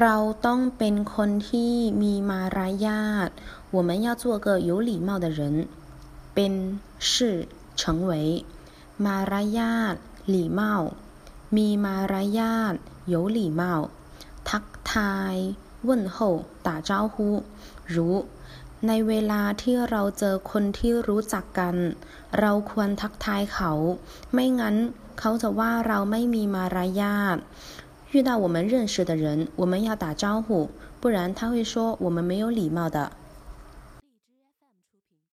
เราต้องเป็นคนที่มีมารยาท我们要做个有礼貌的人เป็น是成为มารยาท礼貌มีมารยาท有礼貌ทักทาย问候打招呼รู้ในเวลาที่เราเจอคนที่รู้จักกัน เราควรทักทายเขา ไม่งั้นเขาจะว่าเราไม่มีมารยาท 遇到我们认识的人，我们要打招呼，不然他会说我们没有礼貌的。